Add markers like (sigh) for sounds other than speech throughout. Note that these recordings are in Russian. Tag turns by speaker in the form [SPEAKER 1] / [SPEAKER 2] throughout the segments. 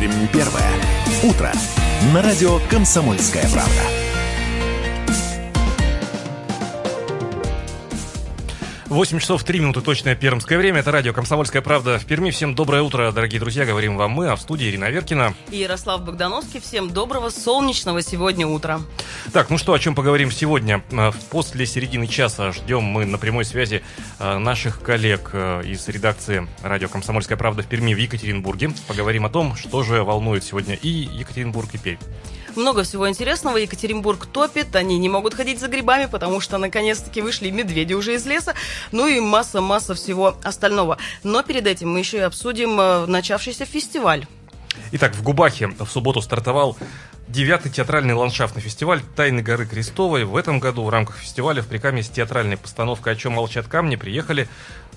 [SPEAKER 1] Пермь первое. Утро. На радио «Комсомольская правда».
[SPEAKER 2] 8 часов 3 минуты точное пермское время. Это радио «Комсомольская правда» в Перми. Всем доброе утро, дорогие друзья. Говорим вам мы, а в студии Ирина Веркина.
[SPEAKER 3] И Ярослав Богдановский. Всем доброго солнечного сегодня утра.
[SPEAKER 2] Так, ну что, о чем поговорим сегодня? А, после середины часа ждем мы на прямой связи а, наших коллег а, из редакции радио «Комсомольская правда» в Перми в Екатеринбурге. Поговорим о том, что же волнует сегодня и Екатеринбург, и Пермь.
[SPEAKER 3] Много всего интересного. Екатеринбург топит. Они не могут ходить за грибами, потому что наконец-таки вышли медведи уже из леса. Ну и масса-масса всего остального. Но перед этим мы еще и обсудим э, начавшийся фестиваль.
[SPEAKER 2] Итак, в Губахе в субботу стартовал девятый театральный ландшафтный фестиваль «Тайны горы Крестовой». В этом году в рамках фестиваля в Прикаме с театральной постановкой «О чем молчат камни» приехали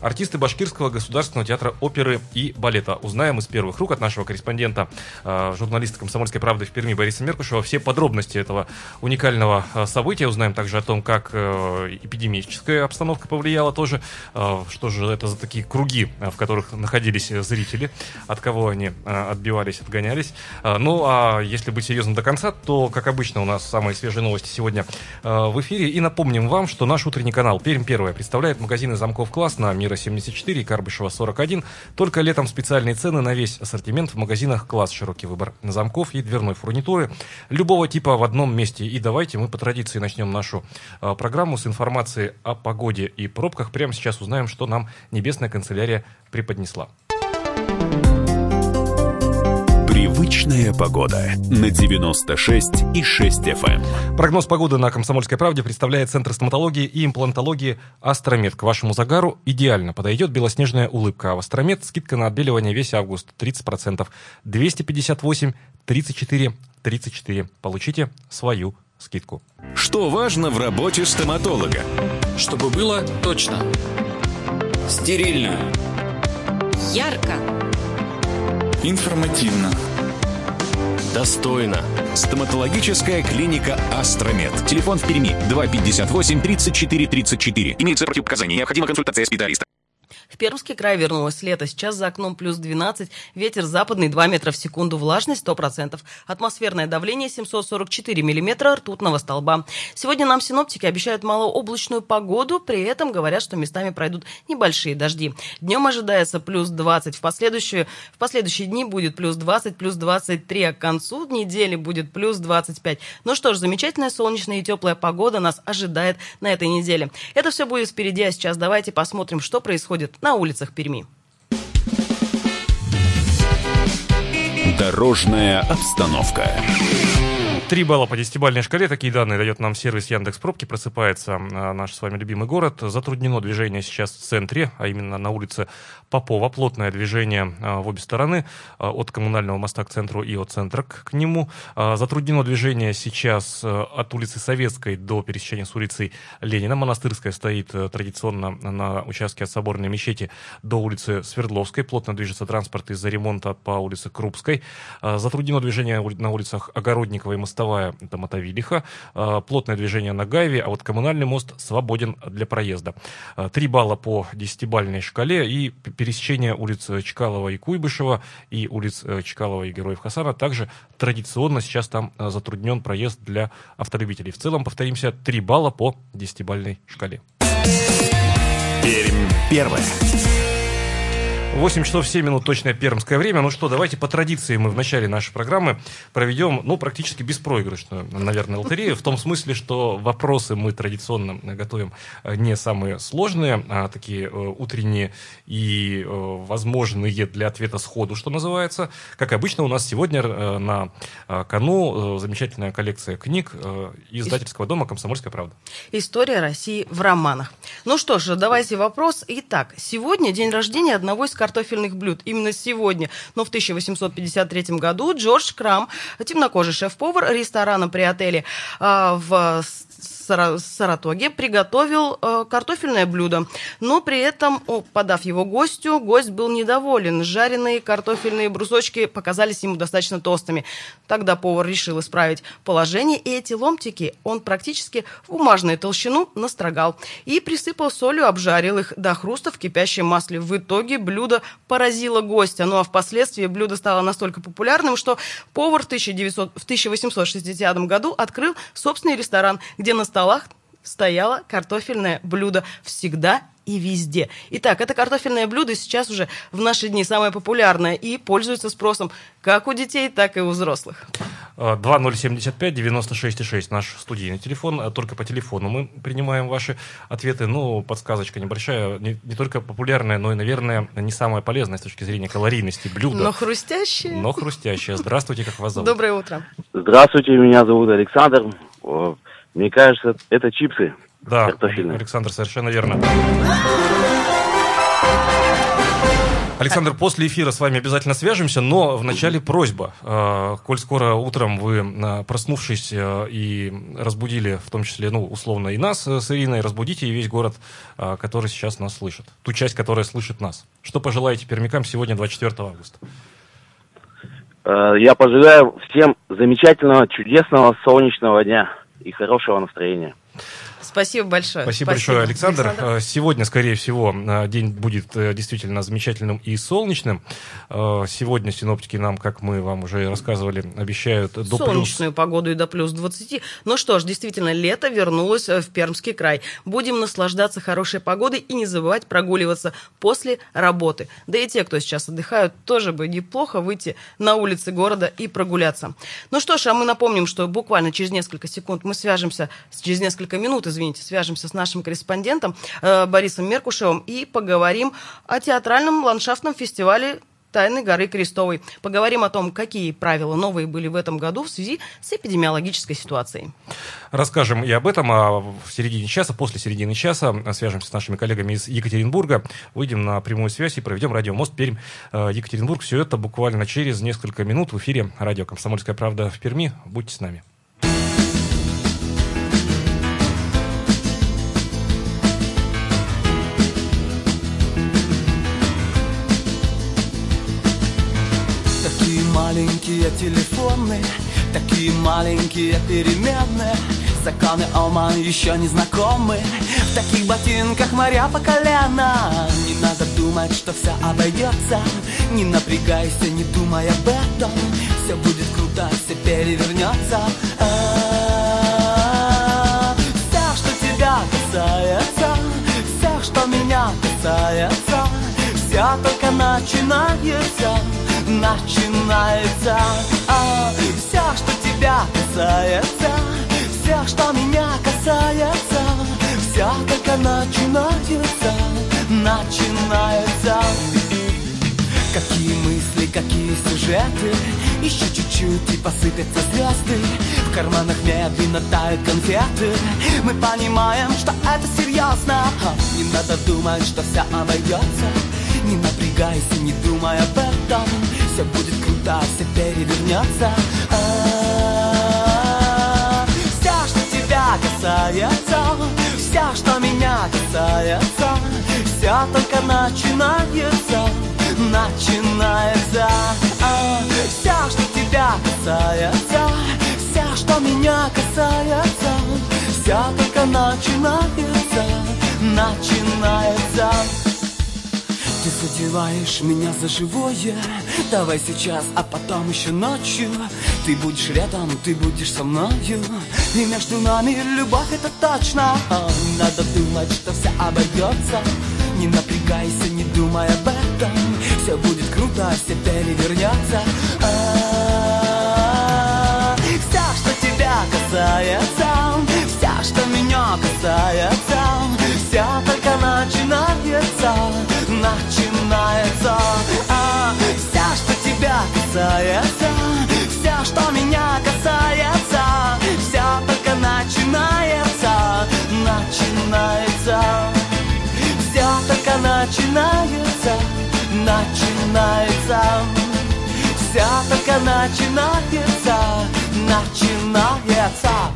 [SPEAKER 2] артисты Башкирского государственного театра оперы и балета. Узнаем из первых рук от нашего корреспондента, э, журналиста «Комсомольской правды» в Перми Бориса Меркушева все подробности этого уникального э, события. Узнаем также о том, как э, эпидемическая обстановка повлияла тоже, что же это за такие круги, в которых находились зрители, от кого они отбивались, отгонялись. Ну, а если быть серьезным до конца, то, как обычно, у нас самые свежие новости сегодня в эфире. И напомним вам, что наш утренний канал «Пермь первая» представляет магазины замков «Класс» на мир Мира 74 и Карбышева 41. Только летом специальные цены на весь ассортимент в магазинах класс. Широкий выбор замков и дверной фурнитуры любого типа в одном месте. И давайте мы по традиции начнем нашу э, программу с информации о погоде и пробках. Прямо сейчас узнаем, что нам Небесная канцелярия преподнесла.
[SPEAKER 1] Привычная погода на 96 и 6 FM.
[SPEAKER 2] Эм. Прогноз погоды на Комсомольской правде представляет Центр стоматологии и имплантологии Астромед. К вашему загару идеально подойдет белоснежная улыбка. А в Астромед скидка на отбеливание весь август 30%. 258 34 34. Получите свою скидку.
[SPEAKER 1] Что важно в работе стоматолога?
[SPEAKER 4] Чтобы было точно.
[SPEAKER 5] Стерильно.
[SPEAKER 6] Ярко.
[SPEAKER 4] Информативно.
[SPEAKER 1] Достойно. Стоматологическая клиника «Астромед». Телефон в Перми 258 34 34. Имеется противопоказания. Необходима консультация специалиста.
[SPEAKER 3] В Пермский край вернулось лето. Сейчас за окном плюс 12, ветер западный 2 метра в секунду, влажность 100%. Атмосферное давление 744 миллиметра ртутного столба. Сегодня нам синоптики обещают малооблачную погоду, при этом говорят, что местами пройдут небольшие дожди. Днем ожидается плюс 20, в последующие, в последующие дни будет плюс 20, плюс 23, а к концу недели будет плюс 25. Ну что ж, замечательная солнечная и теплая погода нас ожидает на этой неделе. Это все будет впереди, а сейчас давайте посмотрим, что происходит на улицах Перми.
[SPEAKER 1] Дорожная обстановка.
[SPEAKER 2] Три балла по десятибалльной шкале. Такие данные дает нам сервис Яндекс Пробки. Просыпается а, наш с вами любимый город. Затруднено движение сейчас в центре, а именно на улице Попова. Плотное движение а, в обе стороны, а, от коммунального моста к центру и от центра к нему. Затруднено движение сейчас от улицы Советской до пересечения с улицей Ленина. Монастырская стоит традиционно на участке от Соборной мечети до улицы Свердловской. Плотно движется транспорт из-за ремонта по улице Крупской. Затруднено движение на улицах Огородникова и Моста мостовая это Мотовилиха, а, плотное движение на Гайве, а вот коммунальный мост свободен для проезда. А, три балла по десятибальной шкале и пересечение улиц Чкалова и Куйбышева и улиц э, Чкалова и Героев Хасана также традиционно сейчас там затруднен проезд для автолюбителей. В целом, повторимся, три балла по десятибальной шкале.
[SPEAKER 1] Пермь первое.
[SPEAKER 2] 8 часов 7 минут точное пермское время. Ну что, давайте по традиции мы в начале нашей программы проведем, ну, практически беспроигрышную, наверное, лотерею. В том смысле, что вопросы мы традиционно готовим э, не самые сложные, а такие э, утренние и э, возможные для ответа сходу, что называется. Как обычно, у нас сегодня на кону замечательная коллекция книг издательского дома «Комсомольская правда».
[SPEAKER 3] История России в романах. Ну что ж, давайте вопрос. Итак, сегодня день рождения одного из картофельных блюд. Именно сегодня, но в 1853 году Джордж Крам, темнокожий шеф-повар ресторана при отеле а, в Саратоге приготовил э, картофельное блюдо, но при этом, подав его гостю, гость был недоволен. Жареные картофельные брусочки показались ему достаточно толстыми. Тогда повар решил исправить положение, и эти ломтики он практически в бумажную толщину настрогал и присыпал солью, обжарил их до хруста в кипящем масле. В итоге блюдо поразило гостя, ну а впоследствии блюдо стало настолько популярным, что повар в, 1900, в 1860 году открыл собственный ресторан, где на столах стояло картофельное блюдо всегда и везде. Итак, это картофельное блюдо сейчас уже в наши дни самое популярное и пользуется спросом как у детей, так и у взрослых.
[SPEAKER 2] 2075-96,6 наш студийный телефон. А только по телефону мы принимаем ваши ответы. Ну, подсказочка небольшая. Не, не только популярная, но и, наверное, не самая полезная с точки зрения калорийности блюда.
[SPEAKER 3] Но хрустящее.
[SPEAKER 2] Но хрустящее. Здравствуйте, как вас зовут?
[SPEAKER 3] Доброе утро.
[SPEAKER 7] Здравствуйте, меня зовут Александр. Мне кажется, это чипсы.
[SPEAKER 2] Да, Александр, совершенно верно. Александр, после эфира с вами обязательно свяжемся, но вначале просьба. Э, коль скоро утром вы, э, проснувшись э, и разбудили, в том числе, ну, условно, и нас с Ириной, разбудите и весь город, который сейчас нас слышит. Ту часть, которая слышит нас. Что пожелаете пермякам сегодня, 24 августа?
[SPEAKER 7] Я пожелаю всем замечательного, чудесного, солнечного дня и хорошего настроения.
[SPEAKER 3] Спасибо большое.
[SPEAKER 2] Спасибо, Спасибо. большое, Александр. Александр. Э, сегодня, скорее всего, э, день будет э, действительно замечательным и солнечным. Сегодня синоптики нам, как мы вам уже рассказывали, обещают до
[SPEAKER 3] Солнечную плюс... погоду и до плюс 20. Ну что ж, действительно, лето вернулось в Пермский край. Будем наслаждаться хорошей погодой и не забывать прогуливаться после работы. Да и те, кто сейчас отдыхают, тоже бы неплохо выйти на улицы города и прогуляться. Ну что ж, а мы напомним, что буквально через несколько секунд мы свяжемся, через несколько минут, извините, свяжемся с нашим корреспондентом э, Борисом Меркушевым и поговорим о театральном ландшафтном фестивале Тайны горы Крестовой. Поговорим о том, какие правила новые были в этом году в связи с эпидемиологической ситуацией.
[SPEAKER 2] Расскажем и об этом, а в середине часа, после середины часа свяжемся с нашими коллегами из Екатеринбурга, выйдем на прямую связь и проведем радиомост Пермь э, Екатеринбург. Все это буквально через несколько минут в эфире радио «Комсомольская правда» в Перми. Будьте с нами.
[SPEAKER 8] Маленькие телефоны, такие маленькие переменные. Законы Оман еще не знакомы. В таких ботинках моря по колено. Не надо думать, что все обойдется Не напрягайся, не думай об этом. Все будет круто, все перевернется а, Все, что тебя касается Все, что меня касается Все только начинается начинается. А, Все, что тебя касается Все, что меня касается Все только начинается Начинается. Какие мысли, какие сюжеты Еще чуть-чуть и посыпятся звезды. В карманах медленно тают конфеты. Мы понимаем, что это серьезно Не надо думать, что все обойдется Не напрягайся, не думай об этом Все будет круто, все перевернется а, Все, что тебя касается Все, что меня касается Все только начинается Начинается. Все, что тебя касается Все, что меня касается Все только начинается Начинается ты задеваешь меня за живое. Давай сейчас, а потом еще ночью. Ты будешь рядом, ты будешь со мною. И между нами любовь это точно. Надо думать, что все обойдется. Не напрягайся, не думай об этом. Все будет круто, все перевернется а, Все, что тебя касается Все, что меня касается Все только начинается касается. Вся, что меня касается Вся только начинается Начинается. Все только начинается Начинается. Вся только начинается Начинается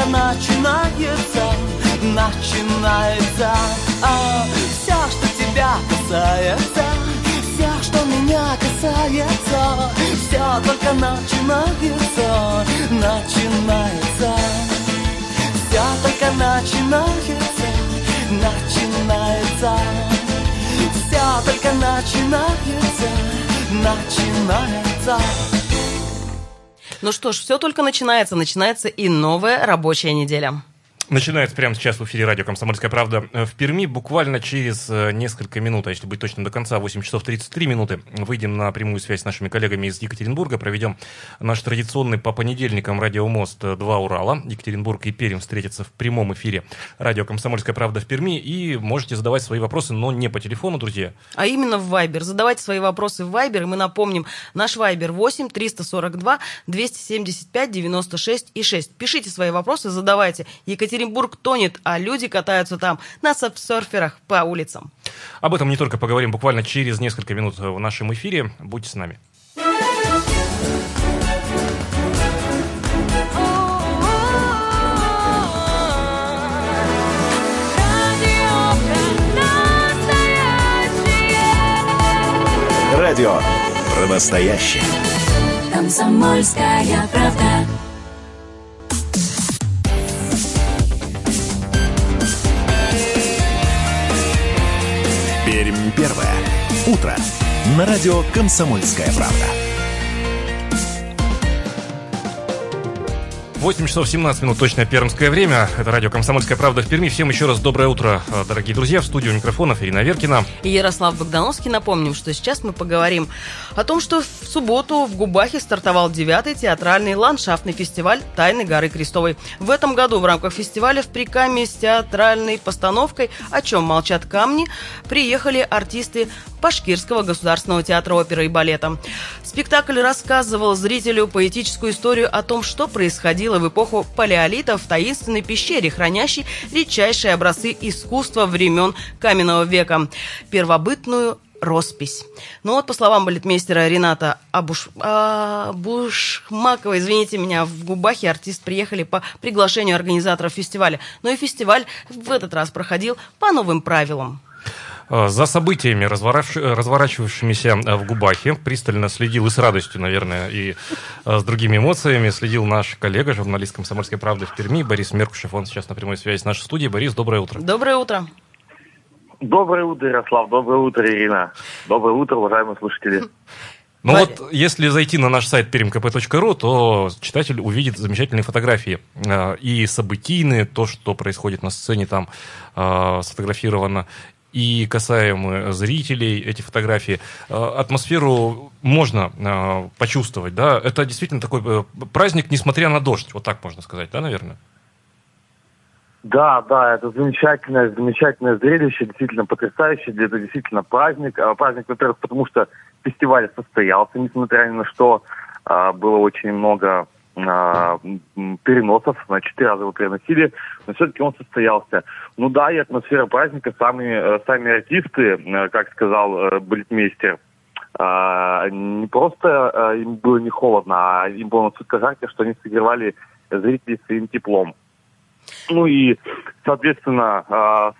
[SPEAKER 8] только начинается, начинается. А, все, что тебя касается, все, что меня касается, все только начинается, начинается. Все только начинается, начинается. Все только начинается, начинается.
[SPEAKER 3] Ну что ж, все только начинается. Начинается и новая рабочая неделя.
[SPEAKER 2] Начинается прямо сейчас в эфире радио «Комсомольская правда» в Перми. Буквально через э, несколько минут, а если быть точным до конца, 8 часов 33 минуты, выйдем на прямую связь с нашими коллегами из Екатеринбурга, проведем наш традиционный по понедельникам радиомост «Два Урала». Екатеринбург и Пермь встретятся в прямом эфире радио «Комсомольская правда» в Перми. И можете задавать свои вопросы, но не по телефону, друзья.
[SPEAKER 3] А именно в Viber. Задавайте свои вопросы в Viber, и мы напомним, наш Viber 8 342 275 96 и 6. Пишите свои вопросы, задавайте. Екатеринбург тонет, а люди катаются там на сапсерферах по улицам.
[SPEAKER 2] Об этом не только поговорим буквально через несколько минут в нашем эфире. Будьте с нами.
[SPEAKER 1] Радио про настоящее.
[SPEAKER 6] Комсомольская правда.
[SPEAKER 1] Пермь первое. Утро. На радио «Комсомольская правда».
[SPEAKER 2] 8 часов 17 минут, точное пермское время. Это радио «Комсомольская правда» в Перми. Всем еще раз доброе утро, э, дорогие друзья. В студию микрофонов Ирина Веркина.
[SPEAKER 3] И Ярослав Богдановский. Напомним, что сейчас мы поговорим о том, что в субботу в Губахе стартовал девятый театральный ландшафтный фестиваль «Тайны горы Крестовой». В этом году в рамках фестиваля в Прикаме с театральной постановкой «О чем молчат камни» приехали артисты Башкирского государственного театра оперы и балета. Спектакль рассказывал зрителю поэтическую историю о том, что происходило в эпоху палеолита в таинственной пещере, хранящей редчайшие образцы искусства времен каменного века, первобытную роспись. Ну вот, по словам балетмейстера Рената Абуш... Абушмакова, извините меня, в Губахе артист приехали по приглашению организаторов фестиваля. Но и фестиваль в этот раз проходил по новым правилам.
[SPEAKER 2] Э, За событиями, разворачивш- э, разворачивавшимися в Губахе, пристально следил и с радостью, наверное, и э, с другими эмоциями следил наш коллега, журналист «Комсомольской правды» в Перми, Борис Меркушев. Он сейчас на прямой связи с нашей студией. Борис, доброе утро.
[SPEAKER 3] Доброе утро.
[SPEAKER 7] Доброе утро, Ярослав. Доброе утро, Ирина. Доброе утро, уважаемые слушатели. (laughs)
[SPEAKER 2] Ну вот, если зайти на наш сайт perimkp.ru, то читатель увидит замечательные фотографии. И событийные, то, что происходит на сцене, там сфотографировано. И касаемо зрителей эти фотографии. Э, Атмосферу можно э, почувствовать, да? Это действительно такой э, праздник, несмотря на дождь, вот так можно сказать, да, наверное?
[SPEAKER 7] Да, да, это замечательное, замечательное зрелище, действительно потрясающее. Это действительно праздник. А, Праздник, во-первых, потому что фестиваль состоялся, несмотря ни на что. А, Было очень много переносов, на четыре раза его переносили, но все-таки он состоялся. Ну да, и атмосфера праздника, сами, э, сами артисты, э, как сказал э, балетмейстер, а, не просто им было не холодно, а им было настолько жарко, что они согревали зрителей своим теплом. Ну и, соответственно, а,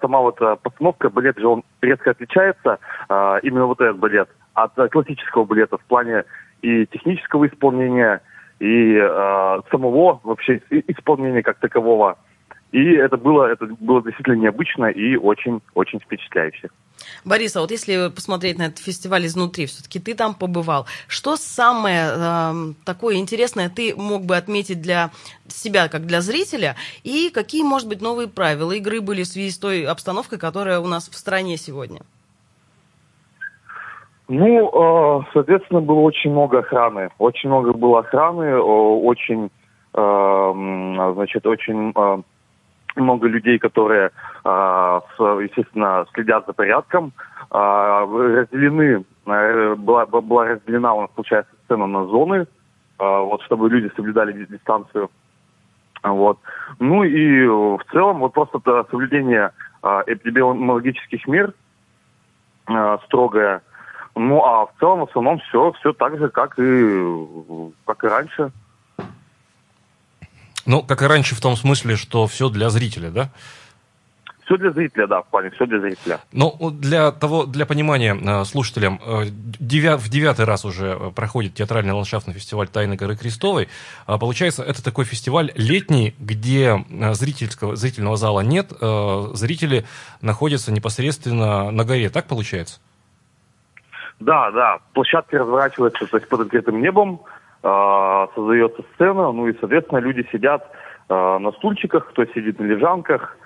[SPEAKER 7] сама вот постановка, балет же он резко отличается, а, именно вот этот балет, от классического балета в плане и технического исполнения, и а, самого вообще исполнения как такового. И это было, это было действительно необычно и очень-очень впечатляюще.
[SPEAKER 3] Борис, а вот если посмотреть на этот фестиваль изнутри, все-таки ты там побывал. Что самое эм, такое интересное ты мог бы отметить для себя, как для зрителя? И какие, может быть, новые правила игры были в связи с той обстановкой, которая у нас в стране сегодня?
[SPEAKER 7] Ну, э, соответственно, было очень много охраны. Очень много было охраны, э, очень, э, значит, очень много людей, которые, естественно, следят за порядком. Разделены, была, была разделена у нас, получается, сцена на зоны, вот, чтобы люди соблюдали ди- дистанцию. Вот. Ну и в целом вот просто соблюдение эпидемиологических мер строгое. Ну а в целом в основном все, все так же, как и как и раньше.
[SPEAKER 2] Ну, как и раньше в том смысле, что все для зрителя, да?
[SPEAKER 7] Все для зрителя, да, в плане, все для зрителя.
[SPEAKER 2] Ну, для того, для понимания э, слушателям, э, девя, в девятый раз уже э, проходит театральный ландшафтный фестиваль «Тайны горы Крестовой». А, получается, это такой фестиваль летний, где зрительского, зрительного зала нет, зрители находятся непосредственно на горе, так получается?
[SPEAKER 7] Да, да, площадка разворачивается то есть под открытым небом, создается сцена, ну и, соответственно, люди сидят на стульчиках, кто сидит на лежанках,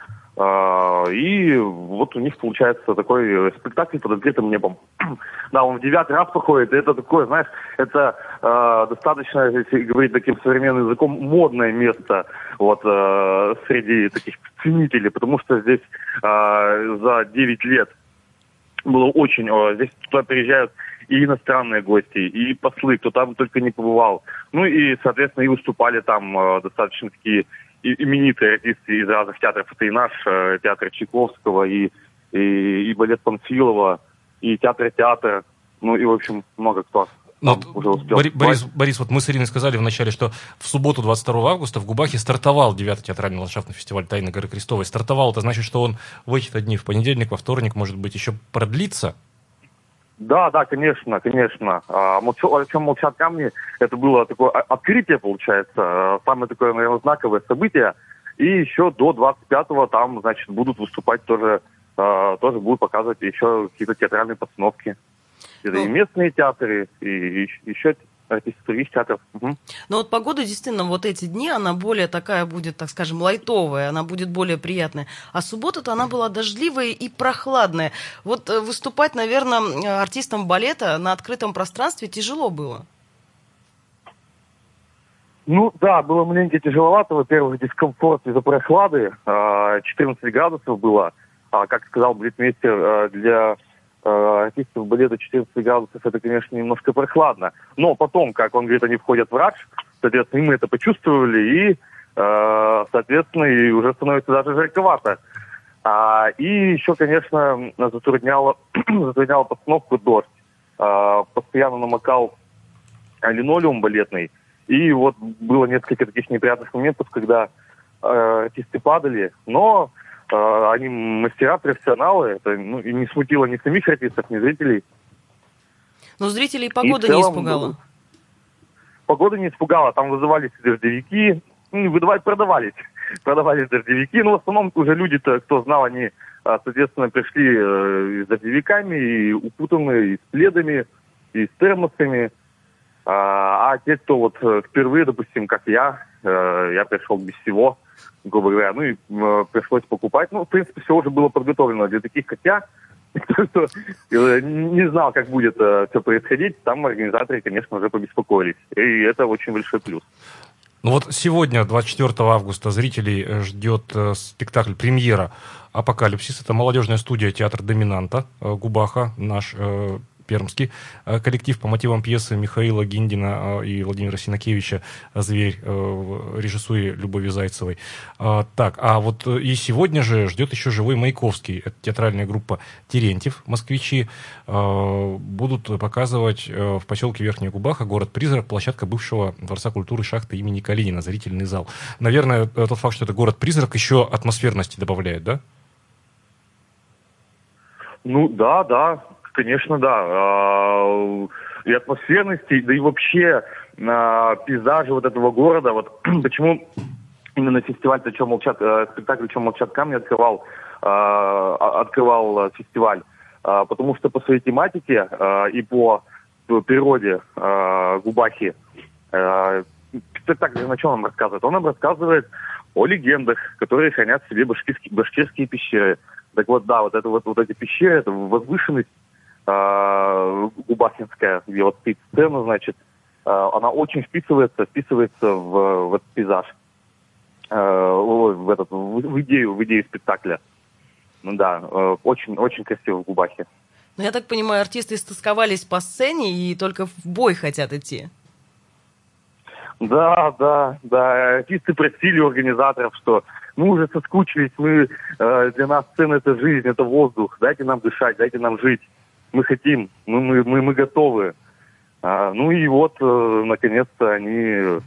[SPEAKER 7] а, и вот у них получается такой спектакль под открытым небом. (clears throat) да, он в девятый раз проходит, и это такое, знаешь, это э, достаточно, если говорить таким современным языком, модное место вот э, среди таких ценителей, потому что здесь э, за 9 лет было очень, здесь туда приезжают и иностранные гости, и послы, кто там только не побывал. Ну и, соответственно, и выступали там э, достаточно такие именитые артисты из разных театров. Это и наш э, театр Чайковского, и, и, и балет Панфилова, и театр театр, ну и, в общем, много кто.
[SPEAKER 2] Ну, вот, уже успел. Борис, Борис, Борис, вот мы с Ириной сказали вначале, что в субботу 22 августа в Губахе стартовал 9-й театральный ландшафтный фестиваль «Тайны горы Крестовой». Стартовал, это значит, что он в эти дни, в понедельник, во вторник, может быть, еще продлится?
[SPEAKER 7] Да, да, конечно, конечно. А, молчу, о чем молчат камни, это было такое открытие, получается, а, самое такое, наверное, знаковое событие. И еще до 25-го там, значит, будут выступать тоже, а, тоже будут показывать еще какие-то театральные постановки. Это ну, и местные театры, и, и еще артисты других театров. Угу.
[SPEAKER 3] Но вот погода действительно вот эти дни, она более такая будет, так скажем, лайтовая, она будет более приятная. А суббота-то она была дождливая и прохладная. Вот э, выступать, наверное, артистам балета на открытом пространстве тяжело было.
[SPEAKER 7] Ну да, было маленько тяжеловато. Во-первых, дискомфорт из-за прохлады. 14 а, градусов было. А, как сказал Бритмейстер, а, для э, артистов балета 14 градусов, это, конечно, немножко прохладно. Но потом, как он говорит, они входят в радж, соответственно, мы это почувствовали, и, э, соответственно, и уже становится даже жарковато. А, и еще, конечно, затрудняло, (clears throat) затрудняло постановку дождь. А, постоянно намокал линолеум балетный. И вот было несколько таких неприятных моментов, когда э, артисты падали. Но они мастера, профессионалы. Это ну, и не смутило ни самих артистов, ни зрителей.
[SPEAKER 3] Но зрителей погода целом, не испугала.
[SPEAKER 7] Погода не испугала. Там вызывались дождевики. Ну, выдавать продавались. (laughs) Продавались дождевики. Но в основном уже люди-то, кто знал, они, а, соответственно, пришли э, с дождевиками, и укутанные, и с пледами, и с термосами. А, а те, кто вот э, впервые, допустим, как я, э, я пришел без всего, грубо говоря, ну и э, пришлось покупать. Ну, в принципе, все уже было подготовлено для таких, как я, (laughs) кто не знал, как будет все происходить, там организаторы, конечно, уже побеспокоились. И это очень большой плюс.
[SPEAKER 2] Ну вот сегодня, 24 августа, зрителей ждет спектакль «Премьера Апокалипсис». Это молодежная студия театра «Доминанта» Губаха, наш пермский э, коллектив по мотивам пьесы Михаила Гиндина э, и Владимира Синакевича «Зверь» э, режиссуре Любови Зайцевой. Так, а вот и сегодня же ждет еще «Живой Маяковский». Это театральная группа «Терентьев», москвичи. Будут показывать в поселке Верхняя Губаха город-призрак, площадка бывшего Дворца культуры шахты имени Калинина, зрительный зал. Наверное, тот факт, что это город-призрак, еще атмосферности добавляет, да?
[SPEAKER 7] Ну да, да, конечно, да. А, и атмосферности, да и вообще а, пейзажи вот этого города. Вот (clears throat) почему именно фестиваль «О чем молчат», э, спектакль «О чем молчат камни» открывал, а, открывал фестиваль. Потому что по своей тематике и по природе Губахи спектакль на чем он рассказывает? Он нам рассказывает о легендах, которые хранят в себе башкирские, башкирские пещеры. Так вот, да, вот это вот, вот эти пещеры, это возвышенность Губахинская, где вот стоит сцена, значит, э, она очень вписывается, вписывается в, в этот пейзаж, э, в, этот, в, идею, в идею спектакля. Ну да, э, очень, очень красиво в Губахе.
[SPEAKER 3] Ну, я так понимаю, артисты истосковались по сцене и только в бой хотят идти.
[SPEAKER 7] Да, да, да. Артисты просили у организаторов, что мы уже соскучились, мы э, для нас сцена это жизнь, это воздух, дайте нам дышать, дайте нам жить мы хотим, мы, мы, мы, мы готовы. А, ну и вот, э, наконец-то, они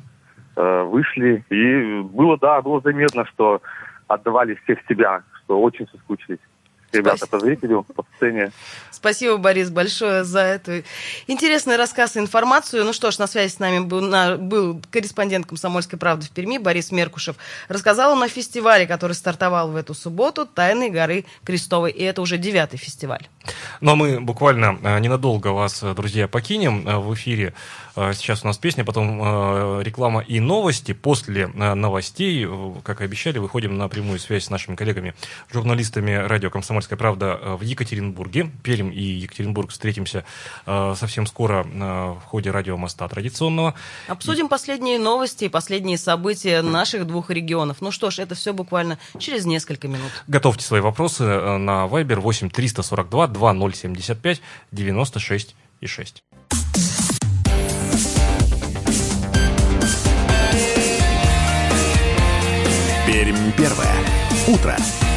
[SPEAKER 7] э, вышли. И было, да, было заметно, что отдавали всех себя, что очень соскучились ребята по зрителю, по сцене.
[SPEAKER 3] Спасибо, Борис, большое за эту интересный рассказ и информацию. Ну что ж, на связи с нами был, на, был корреспондент «Комсомольской правды» в Перми Борис Меркушев. Рассказал он о фестивале, который стартовал в эту субботу «Тайны горы Крестовой». И это уже девятый фестиваль.
[SPEAKER 2] Ну а мы буквально э, ненадолго вас, э, друзья, покинем э, в эфире. Сейчас у нас песня, потом реклама и новости. После новостей, как и обещали, выходим на прямую связь с нашими коллегами, журналистами радио «Комсомольская правда» в Екатеринбурге. Пермь и Екатеринбург встретимся совсем скоро в ходе радиомоста традиционного.
[SPEAKER 3] Обсудим последние новости и последние события наших двух регионов. Ну что ж, это все буквально через несколько минут.
[SPEAKER 2] Готовьте свои вопросы на Viber 8 342 2075 96 и 6.
[SPEAKER 1] Пермь первое. Утро.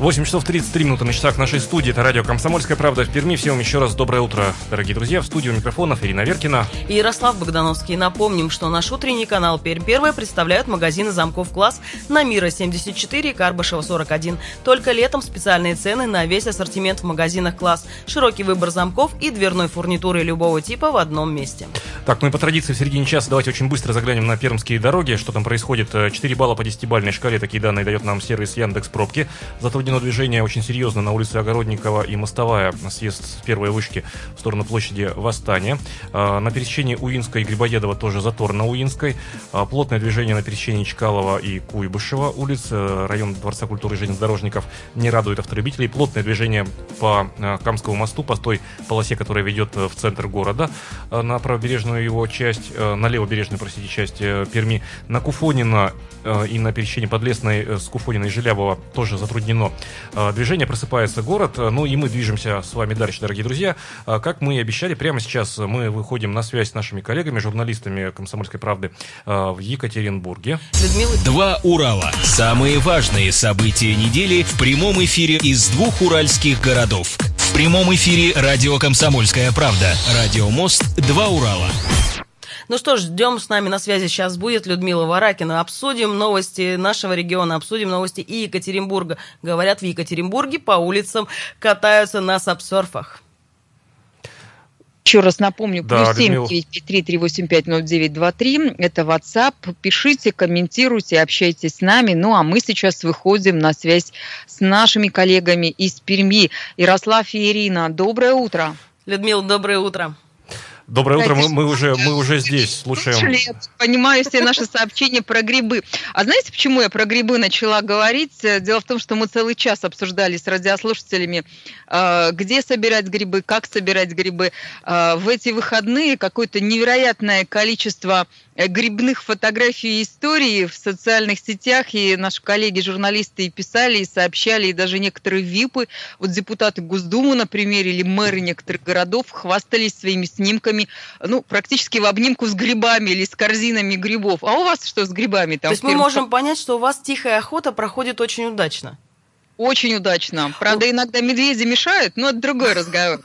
[SPEAKER 2] 8 часов 33 минуты на часах нашей студии. Это радио «Комсомольская правда» в Перми. Всем еще раз доброе утро, дорогие друзья. В студию микрофонов Ирина Веркина.
[SPEAKER 3] И Ярослав Богдановский. Напомним, что наш утренний канал «Пермь первая» представляют магазины замков «Класс» на Мира 74 и Карбышева 41. Только летом специальные цены на весь ассортимент в магазинах «Класс». Широкий выбор замков и дверной фурнитуры любого типа в одном месте.
[SPEAKER 2] Так, ну и по традиции в середине часа давайте очень быстро заглянем на пермские дороги. Что там происходит? 4 балла по 10-бальной шкале. Такие данные дает нам сервис Яндекс Пробки. Затруднено движение очень серьезно на улице Огородникова и Мостовая, съезд с первой вышки в сторону площади Восстания. А, на пересечении Уинской и Грибоедова тоже затор на Уинской. А, плотное движение на пересечении Чкалова и Куйбышева улиц. Э, район Дворца культуры и железнодорожников не радует автолюбителей. Плотное движение по э, Камскому мосту, по той полосе, которая ведет э, в центр города, на правобережную его часть, на левобережную, простите, часть Перми. На Куфонина и на пересечении Подлесной с Куфонина и Желябова тоже затруднено движение «Просыпается город». Э, ну и мы движемся с вами дальше, дорогие друзья. Э, как мы и обещали, прямо сейчас мы выходим на связь с нашими коллегами, журналистами «Комсомольской правды» в Екатеринбурге.
[SPEAKER 1] Людмила. Два Урала. Самые важные события недели в прямом эфире из двух уральских городов. В прямом эфире радио «Комсомольская правда». Радио «Мост». Два Урала.
[SPEAKER 3] Ну что ж, ждем с нами на связи сейчас будет Людмила Варакина. Обсудим новости нашего региона, обсудим новости и Екатеринбурга. Говорят, в Екатеринбурге по улицам катаются на сапсерфах.
[SPEAKER 9] Еще раз напомню, да, плюс семь девять три три восемь пять ноль девять два три. Это WhatsApp. Пишите, комментируйте, общайтесь с нами. Ну, а мы сейчас выходим на связь с нашими коллегами из Перми. Ярослав и Ирина, доброе утро.
[SPEAKER 3] Людмила, доброе утро.
[SPEAKER 2] Доброе утро, мы, мы, уже, мы уже здесь, слушаем.
[SPEAKER 9] Понимаю все наши сообщения про грибы. А знаете, почему я про грибы начала говорить? Дело в том, что мы целый час обсуждали с радиослушателями, э, где собирать грибы, как собирать грибы. Э, в эти выходные какое-то невероятное количество Э, грибных фотографий и историй в социальных сетях, и наши коллеги-журналисты и писали, и сообщали, и даже некоторые ВИПы, вот депутаты Госдумы, например, или мэры некоторых городов хвастались своими снимками, ну, практически в обнимку с грибами или с корзинами грибов. А у вас что с грибами там?
[SPEAKER 3] То есть мы можем понять, что у вас тихая охота проходит очень удачно.
[SPEAKER 9] Очень удачно. Правда, иногда медведи мешают, но это другой разговор.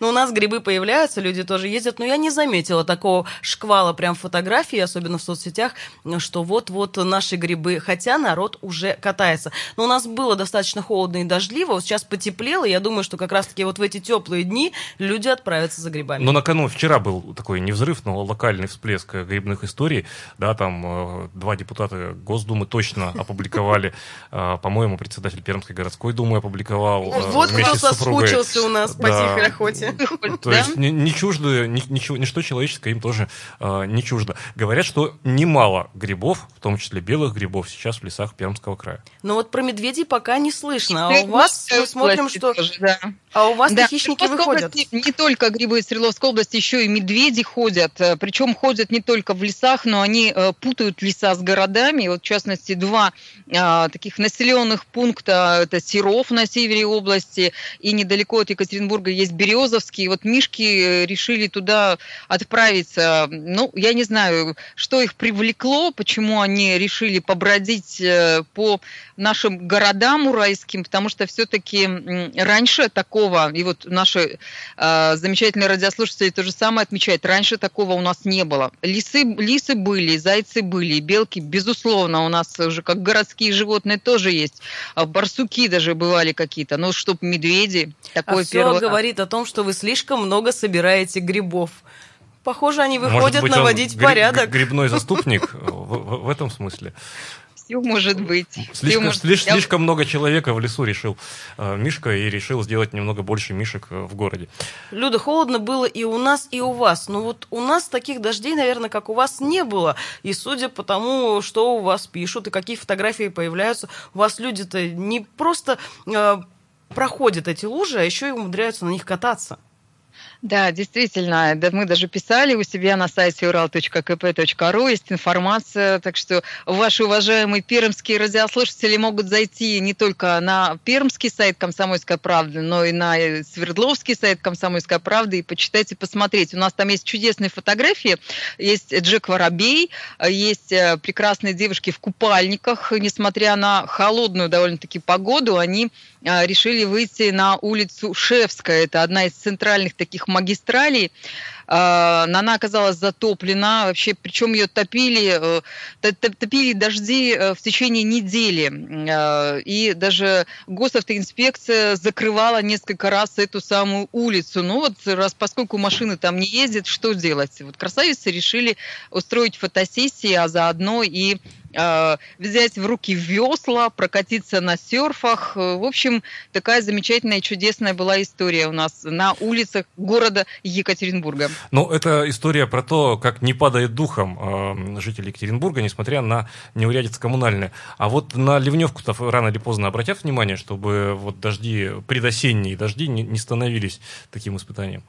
[SPEAKER 3] Но у нас грибы появляются, люди тоже ездят, но я не заметила такого шквала прям фотографий, особенно в соцсетях, что вот-вот наши грибы, хотя народ уже катается. Но у нас было достаточно холодно и дождливо, вот сейчас потеплело, я думаю, что как раз-таки вот в эти теплые дни люди отправятся за грибами.
[SPEAKER 2] Но накануне вчера был такой не взрыв, но локальный всплеск грибных историй, да, там э, два депутата Госдумы точно опубликовали, э, по-моему, председатель Пермского Пермской городской думы опубликовал.
[SPEAKER 3] Ну, э, вот кто соскучился у нас по тихой охоте.
[SPEAKER 2] То есть не, чуждо, ничего, ничто человеческое им тоже э, не чуждо. Говорят, что немало грибов, в том числе белых грибов, сейчас в лесах Пермского края.
[SPEAKER 3] Но вот про медведей пока не слышно. А у вас мы смотрим, что... А у вас хищники выходят.
[SPEAKER 9] Не только грибы из Свердловской области, еще и медведи ходят. Э, Причем ходят не только в лесах, но они путают леса с городами. Вот, в частности, два таких населенных пункта это Серов на севере области, и недалеко от Екатеринбурга есть Березовский. Вот Мишки э, решили туда отправиться. Ну, я не знаю, что их привлекло, почему они решили побродить э, по нашим городам уральским, потому что все-таки раньше такого, и вот наши э, замечательные радиослушатели то же самое отмечают, раньше такого у нас не было. Лисы, лисы были, зайцы были, белки, безусловно, у нас уже как городские животные тоже есть. А барсуки даже бывали какие-то, но чтоб медведи, такое
[SPEAKER 3] а
[SPEAKER 9] первое.
[SPEAKER 3] все говорит о том, что вы слишком много собираете грибов. Похоже, они выходят
[SPEAKER 2] быть,
[SPEAKER 3] наводить
[SPEAKER 2] он
[SPEAKER 3] порядок.
[SPEAKER 2] Грибной (laughs) заступник в, в, в этом смысле.
[SPEAKER 9] Все может быть.
[SPEAKER 2] Слишком,
[SPEAKER 9] может...
[SPEAKER 2] слиш, Я... слишком много человека в лесу решил э, Мишка и решил сделать немного больше мишек э, в городе.
[SPEAKER 3] Люда, холодно было и у нас, и у вас. Но вот у нас таких дождей, наверное, как у вас, не было. И судя по тому, что у вас пишут и какие фотографии появляются, у вас люди-то не просто э, проходят эти лужи, а еще и умудряются на них кататься.
[SPEAKER 9] Да, действительно, да, мы даже писали у себя на сайте ural.kp.ru, есть информация, так что ваши уважаемые пермские радиослушатели могут зайти не только на пермский сайт «Комсомольская правда», но и на Свердловский сайт «Комсомольская правда» и почитать и посмотреть. У нас там есть чудесные фотографии, есть Джек Воробей, есть э, прекрасные девушки в купальниках, несмотря на холодную довольно-таки погоду, они э, решили выйти на улицу Шевская, это одна из центральных таких магистралей. А, она оказалась затоплена, вообще, причем ее топили, э, топили дожди э, в течение недели. А, и даже госавтоинспекция закрывала несколько раз эту самую улицу. Ну вот, раз поскольку машины там не ездят, что делать? Вот красавицы решили устроить фотосессии, а заодно и Э, взять в руки весла, прокатиться на серфах. В общем, такая замечательная и чудесная была история у нас на улицах города Екатеринбурга.
[SPEAKER 2] Ну, это история про то, как не падает духом э, жители Екатеринбурга, несмотря на неурядицы коммунальные. А вот на ливневку-то рано или поздно обратят внимание, чтобы вот дожди, предосенние дожди не становились таким испытанием?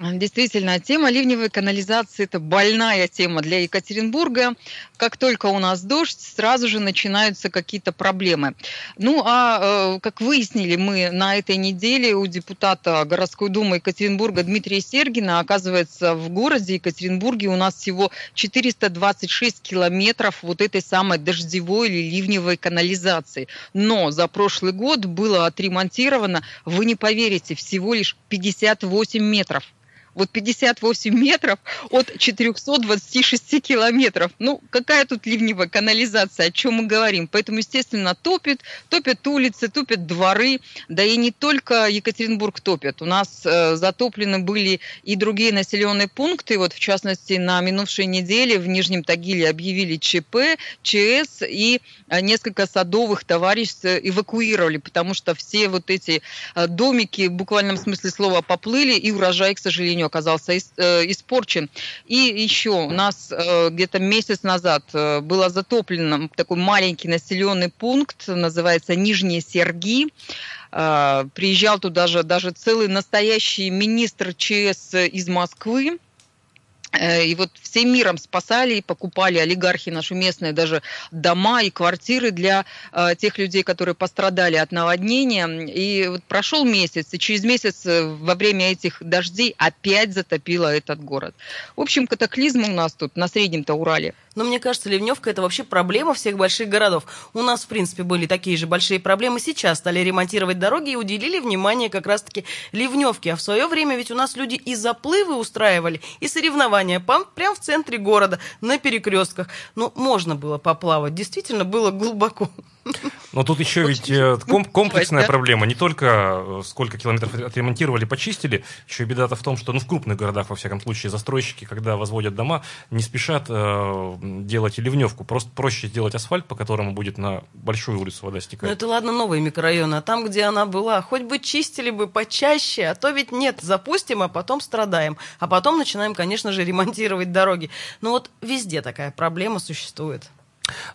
[SPEAKER 9] Действительно, тема ливневой канализации – это больная тема для Екатеринбурга. Как только у нас дождь, сразу же начинаются какие-то проблемы. Ну, а э, как выяснили мы на этой неделе у депутата городской думы Екатеринбурга Дмитрия Сергина, оказывается, в городе Екатеринбурге у нас всего 426 километров вот этой самой дождевой или ливневой канализации. Но за прошлый год было отремонтировано, вы не поверите, всего лишь 58 метров. Вот 58 метров от 426 километров. Ну, какая тут ливневая канализация, о чем мы говорим? Поэтому, естественно, топит, топят улицы, топят дворы. Да и не только Екатеринбург топят. У нас э, затоплены были и другие населенные пункты. Вот, в частности, на минувшей неделе в Нижнем Тагиле объявили ЧП, ЧС и э, несколько садовых товарищ эвакуировали, потому что все вот эти э, домики в буквальном смысле слова поплыли, и урожай, к сожалению, сожалению, оказался э, испорчен. И еще у нас э, где-то месяц назад э, было затоплено такой маленький населенный пункт, называется Нижние Серги. Приезжал туда же даже целый настоящий министр ЧС из Москвы, и вот всем миром спасали и покупали олигархи наши местные даже дома и квартиры для э, тех людей, которые пострадали от наводнения. И вот прошел месяц, и через месяц э, во время этих дождей опять затопило этот город. В общем, катаклизм у нас тут на Среднем-то Урале.
[SPEAKER 3] Но мне кажется, ливневка это вообще проблема всех больших городов. У нас, в принципе, были такие же большие проблемы. Сейчас стали ремонтировать дороги и уделили внимание как раз-таки ливневке. А в свое время ведь у нас люди и заплывы устраивали, и соревнования прямо в центре города, на перекрестках. Ну, можно было поплавать. Действительно, было глубоко.
[SPEAKER 2] Но тут еще ведь э, (laughs) комплексная проблема. Не только э, сколько километров отремонтировали, почистили, еще беда-то в том, что ну, в крупных городах, во всяком случае, застройщики, когда возводят дома, не спешат э, делать ливневку. Просто проще сделать асфальт, по которому будет на большую улицу вода стекать.
[SPEAKER 3] Ну это ладно, новые микрорайоны, а там, где она была, хоть бы чистили бы почаще, а то ведь нет, запустим, а потом страдаем. А потом начинаем, конечно же, ремонтировать дороги. Но вот везде такая проблема существует.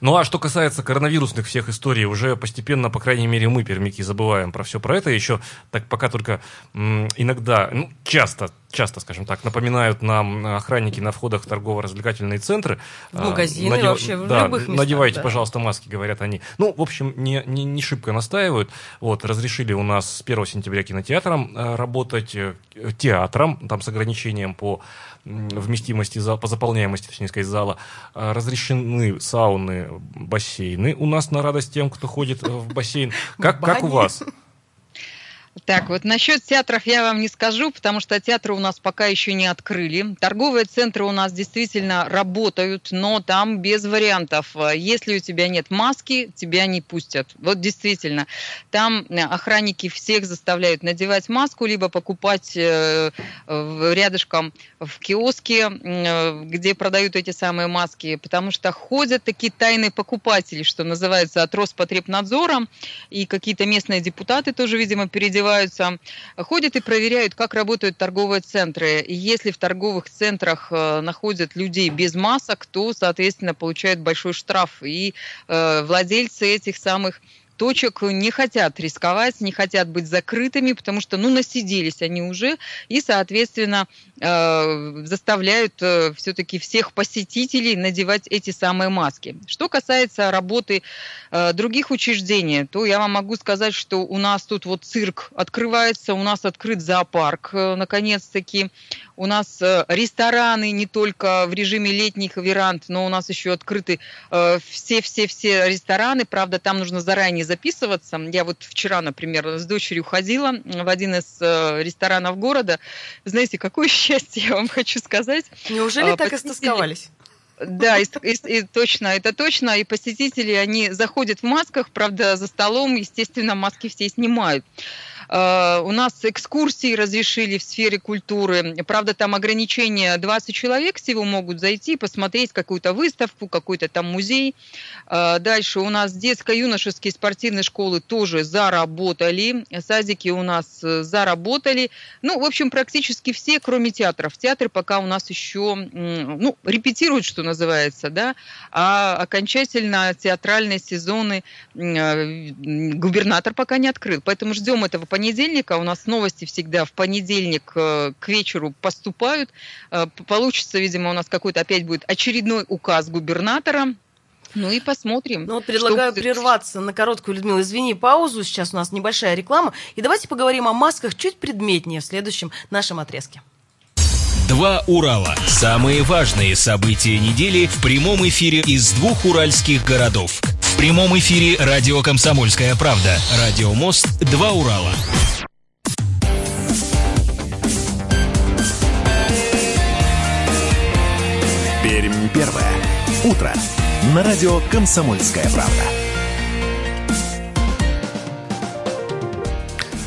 [SPEAKER 2] Ну а что касается коронавирусных всех историй, уже постепенно, по крайней мере, мы, пермяки, забываем про все про это. Еще так пока только иногда, ну, часто, часто, скажем так, напоминают нам охранники на входах в торгово-развлекательные центры.
[SPEAKER 3] В магазины
[SPEAKER 2] Надев-
[SPEAKER 3] вообще, в
[SPEAKER 2] да,
[SPEAKER 3] любых местах,
[SPEAKER 2] Надевайте,
[SPEAKER 3] да.
[SPEAKER 2] пожалуйста, маски, говорят они. Ну, в общем, не, не, не шибко настаивают. Вот, разрешили у нас с 1 сентября кинотеатром э, работать, э, театром, там с ограничением по вместимости, по заполняемости, точнее сказать, зала. А, Разрешены сауны, бассейны у нас на радость тем, кто ходит э, в бассейн. Как, как у вас?
[SPEAKER 9] Так, вот насчет театров я вам не скажу, потому что театры у нас пока еще не открыли. Торговые центры у нас действительно работают, но там без вариантов. Если у тебя нет маски, тебя не пустят. Вот действительно. Там э, охранники всех заставляют надевать маску, либо покупать э, рядышком в киоске, э, где продают эти самые маски, потому что ходят такие тайные покупатели, что называется, от Роспотребнадзора, и какие-то местные депутаты тоже, видимо, переодеваются, ходят и проверяют, как работают торговые центры. И если в торговых центрах э, находят людей без масок, то, соответственно, получают большой штраф. И э, владельцы этих самых точек не хотят рисковать, не хотят быть закрытыми, потому что, ну, насиделись они уже, и, соответственно, э, заставляют все-таки всех посетителей надевать эти самые маски. Что касается работы э, других учреждений, то я вам могу сказать, что у нас тут вот цирк открывается, у нас открыт зоопарк, э, наконец-таки, у нас э, рестораны не только в режиме летних веранд, но у нас еще открыты э, все-все-все рестораны. Правда, там нужно заранее записываться. Я вот вчера, например, с дочерью ходила в один из э, ресторанов города. Знаете, какое (laughs) счастье, я вам хочу сказать.
[SPEAKER 3] Неужели
[SPEAKER 9] А,
[SPEAKER 3] так и?
[SPEAKER 9] Да, и, и- и точно, это точно. И посетители, они заходят в масках, правда, за столом, естественно, маски все снимают. Э, У нас экскурсии разрешили в сфере культуры. Правда, там ограничения 20 человек всего могут зайти, посмотреть какую-то выставку, какой-то там музей. Э, Дальше у нас детско-юношеские спортивные школы тоже заработали. Садики у нас э, заработали. Ну, в общем, практически все, кроме театров. Театры пока у нас еще, ну, репетируют, что называется, да, а окончательно театральные сезоны губернатор пока не открыл. Поэтому ждем этого понедельника. У нас новости всегда в понедельник э, к вечеру поступают. Э, Получится, видимо, у нас какой-то опять будет очередной указ губернатора. Ну и посмотрим.
[SPEAKER 3] Ну вот
[SPEAKER 9] что
[SPEAKER 3] предлагаю
[SPEAKER 9] будет.
[SPEAKER 3] прерваться на короткую, Людмила, извини, паузу. Сейчас у нас небольшая реклама. И давайте поговорим о масках чуть предметнее в следующем нашем отрезке.
[SPEAKER 1] Два Урала. Самые важные события недели в прямом эфире из двух уральских городов. В прямом эфире радио «Комсомольская правда». Радио «Мост». Два Урала.
[SPEAKER 10] Пермь первое. Утро. На радио «Комсомольская правда».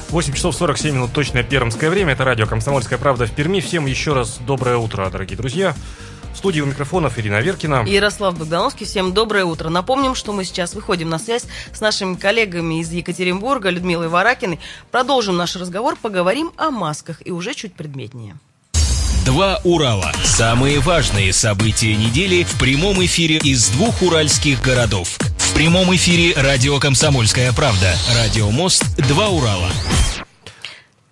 [SPEAKER 2] 8 часов 47 минут точное пермское время. Это радио «Комсомольская правда» в Перми. Всем еще раз доброе утро, дорогие друзья. В студии у микрофонов Ирина Веркина.
[SPEAKER 3] Ярослав Богдановский, всем доброе утро. Напомним, что мы сейчас выходим на связь с нашими коллегами из Екатеринбурга, Людмилой Варакиной. Продолжим наш разговор, поговорим о масках и уже чуть предметнее.
[SPEAKER 1] Два Урала. Самые важные события недели в прямом эфире из двух уральских городов. В прямом эфире радио «Комсомольская правда». Радио «Мост». Два Урала.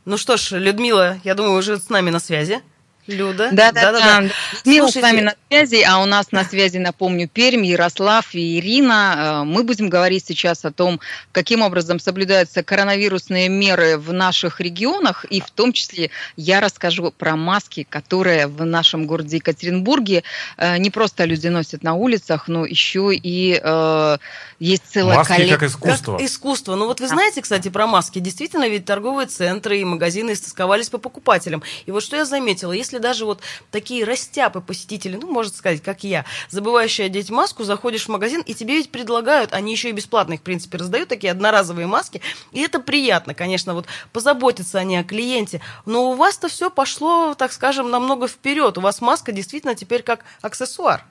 [SPEAKER 3] Ну что ж, Людмила, я думаю, уже с нами на связи. Люда.
[SPEAKER 9] Да, да, да. Людмила с
[SPEAKER 3] Слушайте,
[SPEAKER 9] вами на связи, а у нас на связи, напомню, Пермь, Ярослав и Ирина. Э, Мы будем говорить сейчас о том, каким образом соблюдаются коронавирусные меры в наших регионах, и в том числе я расскажу про маски, которые в нашем городе Екатеринбурге э, не просто люди носят на улицах, но еще и э, есть целая
[SPEAKER 2] Маски
[SPEAKER 9] коллекция.
[SPEAKER 2] как искусство.
[SPEAKER 3] Как искусство. Ну вот вы знаете, кстати, про маски. Действительно, ведь торговые центры и магазины истосковались по покупателям. И вот что я заметила, если даже вот такие растяпы посетители, ну, можно сказать, как я, забывающие одеть маску, заходишь в магазин, и тебе ведь предлагают, они еще и бесплатно их, в принципе, раздают, такие одноразовые маски, и это приятно, конечно, вот позаботиться они о клиенте. Но у вас-то все пошло, так скажем, намного вперед. У вас маска действительно теперь как аксессуар.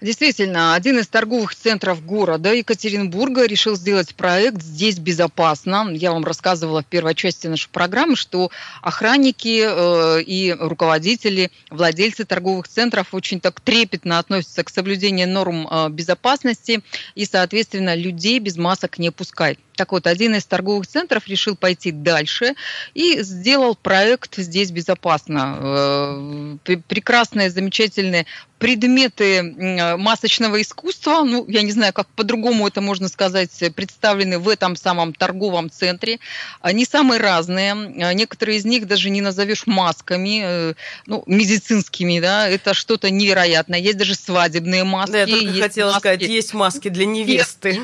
[SPEAKER 9] Действительно, один из торговых центров города Екатеринбурга решил сделать проект «Здесь безопасно». Я вам рассказывала в первой части нашей программы, что охранники э, и руководители, владельцы торговых центров очень так трепетно относятся к соблюдению норм э, безопасности и, соответственно, людей без масок не пускать. Так вот, один из торговых центров решил пойти дальше и сделал проект «Здесь безопасно». Э, прекрасные, замечательные предметы масочного искусства, ну, я не знаю, как по-другому это можно сказать, представлены в этом самом торговом центре. Они самые разные. Некоторые из них даже не назовешь масками, э, ну, медицинскими, да, это что-то невероятное. Есть даже свадебные маски. Да,
[SPEAKER 3] я только хотела маски... сказать, есть маски для невесты.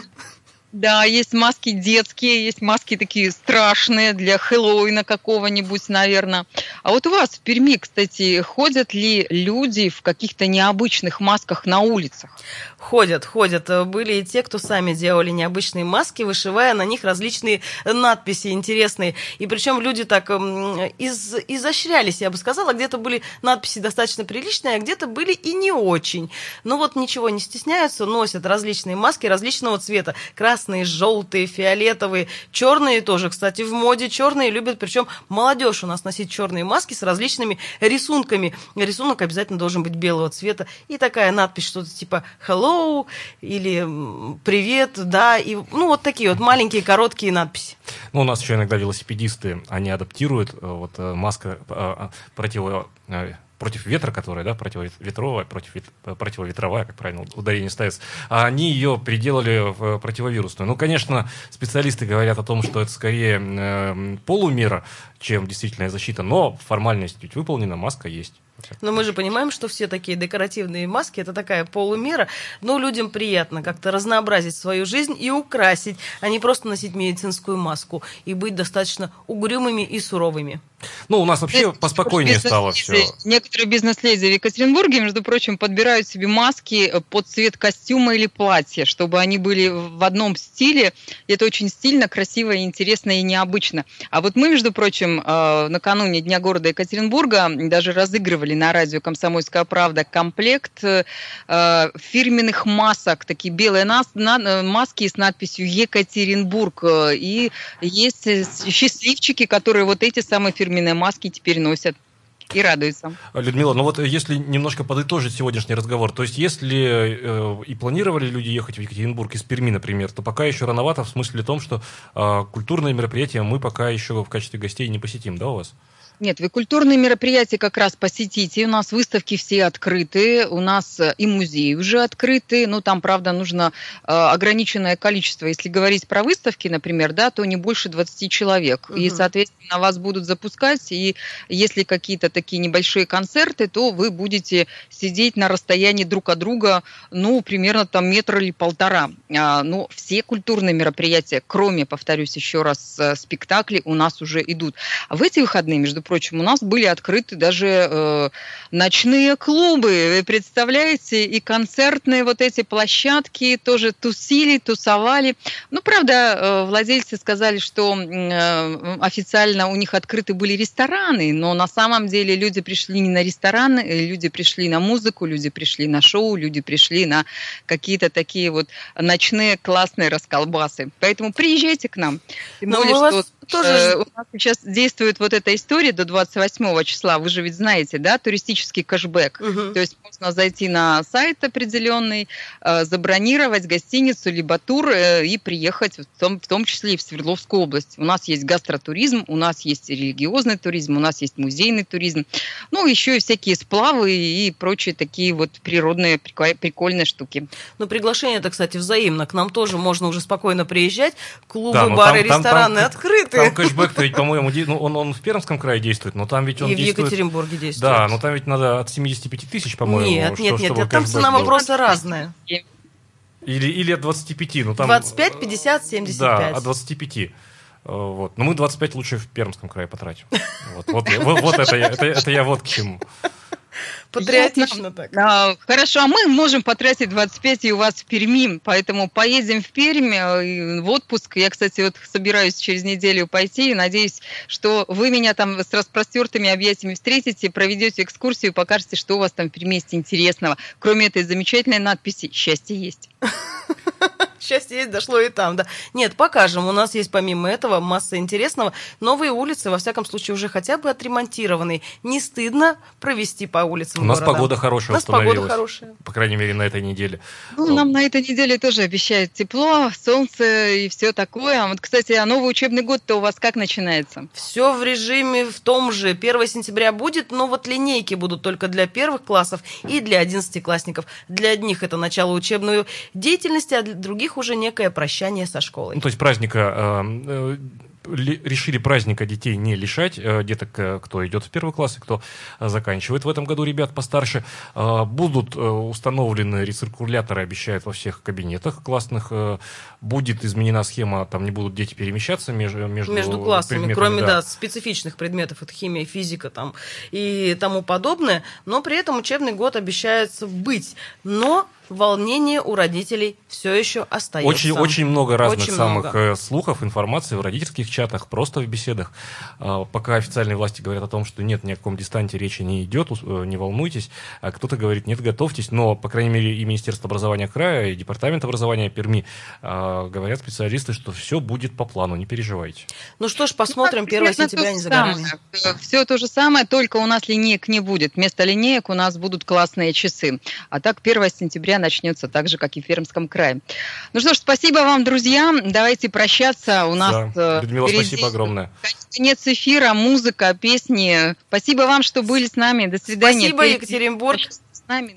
[SPEAKER 9] Да, есть маски детские, есть маски такие страшные для Хэллоуина какого-нибудь, наверное. А вот у вас в Перми, кстати, ходят ли люди в каких-то необычных масках на улицах?
[SPEAKER 3] Ходят, ходят. Были и те, кто сами делали необычные маски, вышивая на них различные надписи интересные. И причем люди так из, изощрялись, я бы сказала. Где-то были надписи достаточно приличные, а где-то были и не очень. Но вот ничего не стесняются, носят различные маски различного цвета. Красные, желтые, фиолетовые, черные тоже, кстати, в моде. Черные любят, причем молодежь у нас носить черные маски с различными рисунками. Рисунок обязательно должен быть белого цвета. И такая надпись, что-то типа «Hello», hello или привет, да, и ну вот такие вот маленькие короткие надписи.
[SPEAKER 2] Ну, у нас еще иногда велосипедисты, они адаптируют э, вот э, маска э, против против ветра, которая, да, противоветровая, против, противоветровая, как правильно ударение ставится, а они ее переделали в противовирусную. Ну, конечно, специалисты говорят о том, что это скорее э, полумера, чем действительная защита, но формальность ведь выполнена, маска есть.
[SPEAKER 3] Но мы же понимаем, что все такие декоративные маски это такая полумера, но людям приятно как-то разнообразить свою жизнь и украсить, а не просто носить медицинскую маску и быть достаточно угрюмыми и суровыми.
[SPEAKER 2] Ну, у нас вообще поспокойнее стало все.
[SPEAKER 9] Некоторые бизнес-леди в Екатеринбурге, между прочим, подбирают себе маски под цвет костюма или платья, чтобы они были в одном стиле. Это очень стильно, красиво, интересно и необычно. А вот мы, между прочим, э, накануне Дня города Екатеринбурга даже разыгрывали на радио «Комсомольская правда» комплект э, фирменных масок, такие белые маски с надписью «Екатеринбург». И есть счастливчики, которые вот эти самые фирменные маски теперь носят и радуются.
[SPEAKER 2] Людмила, ну вот если немножко подытожить сегодняшний разговор, то есть если э, и планировали люди ехать в Екатеринбург из Перми, например, то пока еще рановато в смысле том, что э, культурные мероприятия мы пока еще в качестве гостей не посетим, да, у вас?
[SPEAKER 9] Нет, вы культурные мероприятия как раз посетите. У нас выставки все открыты, у нас э, и музеи уже открыты. Ну, там, правда, нужно э, ограниченное количество. Если говорить про выставки, например, да, то не больше 20 человек. Угу. И, соответственно, вас будут запускать. И если какие-то такие небольшие концерты, то вы будете сидеть на расстоянии друг от друга, ну, примерно там метр или полтора. А, но все культурные мероприятия, кроме, повторюсь еще раз, э, спектаклей, у нас уже идут. А в эти выходные, между прочим, у нас были открыты даже э, ночные клубы, вы представляете, и концертные вот эти площадки тоже тусили, тусовали. Ну, правда, э, владельцы сказали, что э, официально у них открыты были рестораны, но на самом деле люди пришли не на рестораны, э, люди пришли на музыку, люди пришли на шоу, люди пришли на какие-то такие вот ночные классные расколбасы. Поэтому приезжайте к нам. Тем более, что тоже... э, у нас сейчас действует вот эта история до 28 числа, вы же ведь знаете, да, туристический кэшбэк. Угу. То есть можно зайти на сайт определенный, э, забронировать гостиницу либо тур э, и приехать в том, в том числе и в Свердловскую область. У нас есть гастротуризм, у нас есть религиозный туризм, у нас есть музейный туризм, ну, еще и всякие сплавы и прочие такие вот природные прикольные штуки.
[SPEAKER 3] Ну, приглашение это, кстати, взаимно. К нам тоже можно уже спокойно приезжать. Клубы, да, бары, там, рестораны там, открыты.
[SPEAKER 2] Там кэшбэк-то (laughs) ведь, по-моему, ну, он, он в Пермском крае действует, но там ведь он
[SPEAKER 3] И
[SPEAKER 2] действует...
[SPEAKER 3] в Екатеринбурге действует.
[SPEAKER 2] Да, но там ведь надо от 75 тысяч, по-моему.
[SPEAKER 3] Нет, что, нет, нет, там цена вопроса разная.
[SPEAKER 2] Или, или от 25, ну там...
[SPEAKER 3] 25, 50, 75.
[SPEAKER 2] Да, от 25. Э, вот. Но мы 25 лучше в Пермском крае потратим. Вот, вот, вот, вот это, это, это я вот к чему. (laughs)
[SPEAKER 3] Патриотично так.
[SPEAKER 9] А, хорошо, а мы можем потратить 25 и у вас в Перми, поэтому поедем в Пермь э, в отпуск. Я, кстати, вот собираюсь через неделю пойти и надеюсь, что вы меня там с распростертыми объятиями встретите, проведете экскурсию, покажете, что у вас там в Перми есть интересного. Кроме этой замечательной надписи «Счастье есть». (laughs)
[SPEAKER 3] Счастье есть, дошло и там, да. Нет, покажем. У нас есть помимо этого масса интересного. Новые улицы, во всяком случае, уже хотя бы отремонтированные. Не стыдно провести по улицам
[SPEAKER 2] У нас
[SPEAKER 3] города.
[SPEAKER 2] погода хорошая
[SPEAKER 3] У нас погода хорошая.
[SPEAKER 2] По крайней мере, на этой неделе.
[SPEAKER 9] Ну, нам на этой неделе тоже обещают тепло, солнце и все такое. А Вот, кстати, а новый учебный год-то у вас как начинается?
[SPEAKER 3] Все в режиме в том же. 1 сентября будет, но вот линейки будут только для первых классов и для одиннадцатиклассников. Для одних это начало учебной деятельности, а для других уже некое прощание со школой.
[SPEAKER 2] Ну, то есть праздника э, э, ли- решили праздника детей не лишать, э, деток, кто идет в первый класс и кто заканчивает в этом году, ребят постарше. Будут установлены рециркуляторы, обещают во всех кабинетах классных. Будет изменена схема, там не будут дети перемещаться между, между,
[SPEAKER 3] между классами, кроме
[SPEAKER 2] да.
[SPEAKER 3] да. специфичных предметов, это химия, физика там и тому подобное, но при этом учебный год обещается быть. Но волнение у родителей все еще остается.
[SPEAKER 2] Очень, очень много разных
[SPEAKER 3] Очень
[SPEAKER 2] самых
[SPEAKER 3] много.
[SPEAKER 2] э, слухов, информации в родительских чатах, просто в беседах. А, Пока официальные власти говорят о том, что нет, ни о каком дистанте речи не идет, э, не волнуйтесь. А кто-то говорит, нет, готовьтесь. Но, по крайней мере, и Министерство образования края, и Департамент образования Перми а, говорят специалисты, что все будет по плану, не переживайте.
[SPEAKER 3] Ну что ж, посмотрим, 1 сентября не за горами.
[SPEAKER 9] Все то же самое, только у нас линеек не будет. Вместо линеек у нас будут классные часы. А так 1 сентября начнется так же, как и в Пермском крае. Ну что ж, спасибо вам, друзья. Давайте прощаться. У нас
[SPEAKER 2] Да.
[SPEAKER 9] э,
[SPEAKER 2] Людмила,
[SPEAKER 9] впереди
[SPEAKER 2] спасибо огромное.
[SPEAKER 9] конец эфира, музыка, песни. Спасибо вам, что были с нами. До свидания.
[SPEAKER 3] Спасибо,
[SPEAKER 9] Впереди
[SPEAKER 3] Екатеринбург.
[SPEAKER 9] С нами.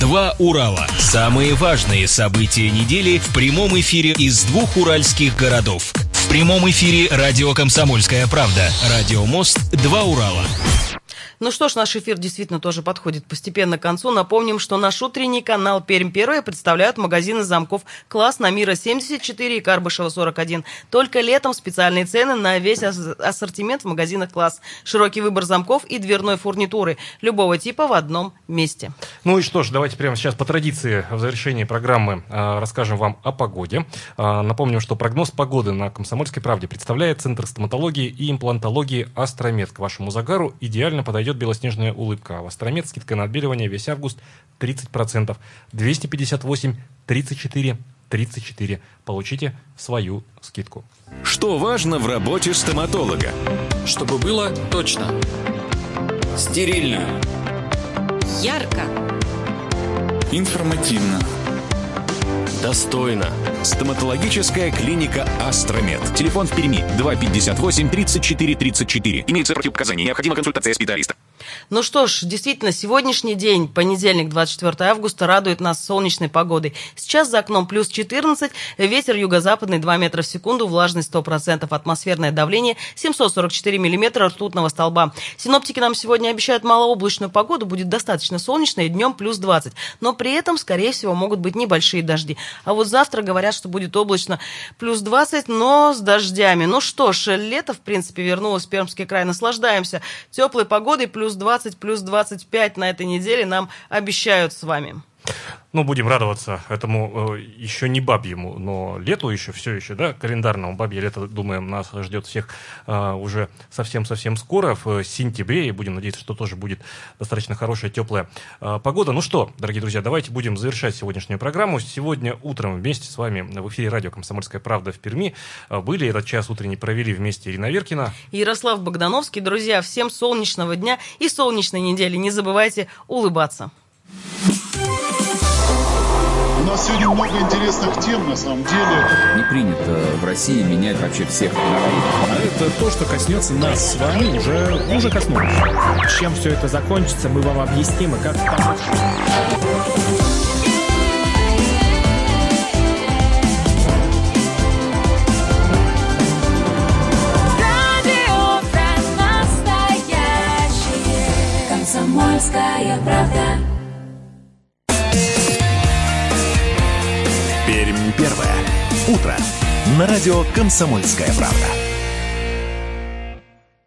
[SPEAKER 1] Два Урала. Самые важные события недели в прямом эфире из двух уральских городов. В прямом эфире радио «Комсомольская правда». Радио «Мост». Два Урала.
[SPEAKER 3] Ну что ж, наш эфир действительно тоже подходит постепенно к концу. Напомним, что наш утренний канал Пермь Первая представляют магазины замков класс на Мира 74 и Карбышева 41. Только летом специальные цены на весь ас- ассортимент в магазинах класс. Широкий выбор замков и дверной фурнитуры любого типа в одном месте.
[SPEAKER 2] Ну и что ж, давайте прямо сейчас по традиции в завершении программы а, расскажем вам о погоде. А, напомним, что прогноз погоды на Комсомольской правде представляет Центр стоматологии и имплантологии Астромед. К вашему загару идеально подойдет белоснежная улыбка. А в Астромед скидка на отбеливание весь август 30%. 258 34 34. Получите свою скидку.
[SPEAKER 10] Что важно в работе стоматолога?
[SPEAKER 4] Чтобы было точно.
[SPEAKER 5] Стерильно.
[SPEAKER 6] Ярко.
[SPEAKER 5] Информативно.
[SPEAKER 10] Достойно. Стоматологическая клиника «Астромед». Телефон в Перми 258 34 34. Имеется противопоказания. Необходима консультация специалиста.
[SPEAKER 3] Ну что ж, действительно, сегодняшний день, понедельник, 24 августа, радует нас солнечной погодой. Сейчас за окном плюс 14, ветер юго-западный 2 метра в секунду, влажность 100%, атмосферное давление 744 миллиметра ртутного столба. Синоптики нам сегодня обещают малооблачную погоду, будет достаточно солнечно и днем плюс 20. Но при этом, скорее всего, могут быть небольшие дожди. А вот завтра говорят, что будет облачно плюс 20, но с дождями. Ну что ж, лето, в принципе, вернулось в Пермский край. Наслаждаемся теплой погодой, плюс 20, плюс 25 на этой неделе нам обещают с вами.
[SPEAKER 2] Ну, будем радоваться этому э, еще не бабьему, но лету еще, все еще, да, календарному бабье лето, думаем, нас ждет всех э, уже совсем-совсем скоро, в э, сентябре, и будем надеяться, что тоже будет достаточно хорошая, теплая э, погода. Ну что, дорогие друзья, давайте будем завершать сегодняшнюю программу. Сегодня утром вместе с вами в эфире радио «Комсомольская правда» в Перми э, были, этот час утренний провели вместе Ирина Веркина.
[SPEAKER 3] Ярослав Богдановский, друзья, всем солнечного дня и солнечной недели. Не забывайте улыбаться.
[SPEAKER 11] У нас сегодня много интересных тем, на самом деле.
[SPEAKER 5] Не принято в России менять вообще всех людей.
[SPEAKER 12] А это то, что коснется нас с вами, уже, уже коснулось. Чем все это закончится, мы вам объясним и как помочь.
[SPEAKER 8] Комсомольская правда.
[SPEAKER 10] Пермь первое. Утро. На радио «Комсомольская правда».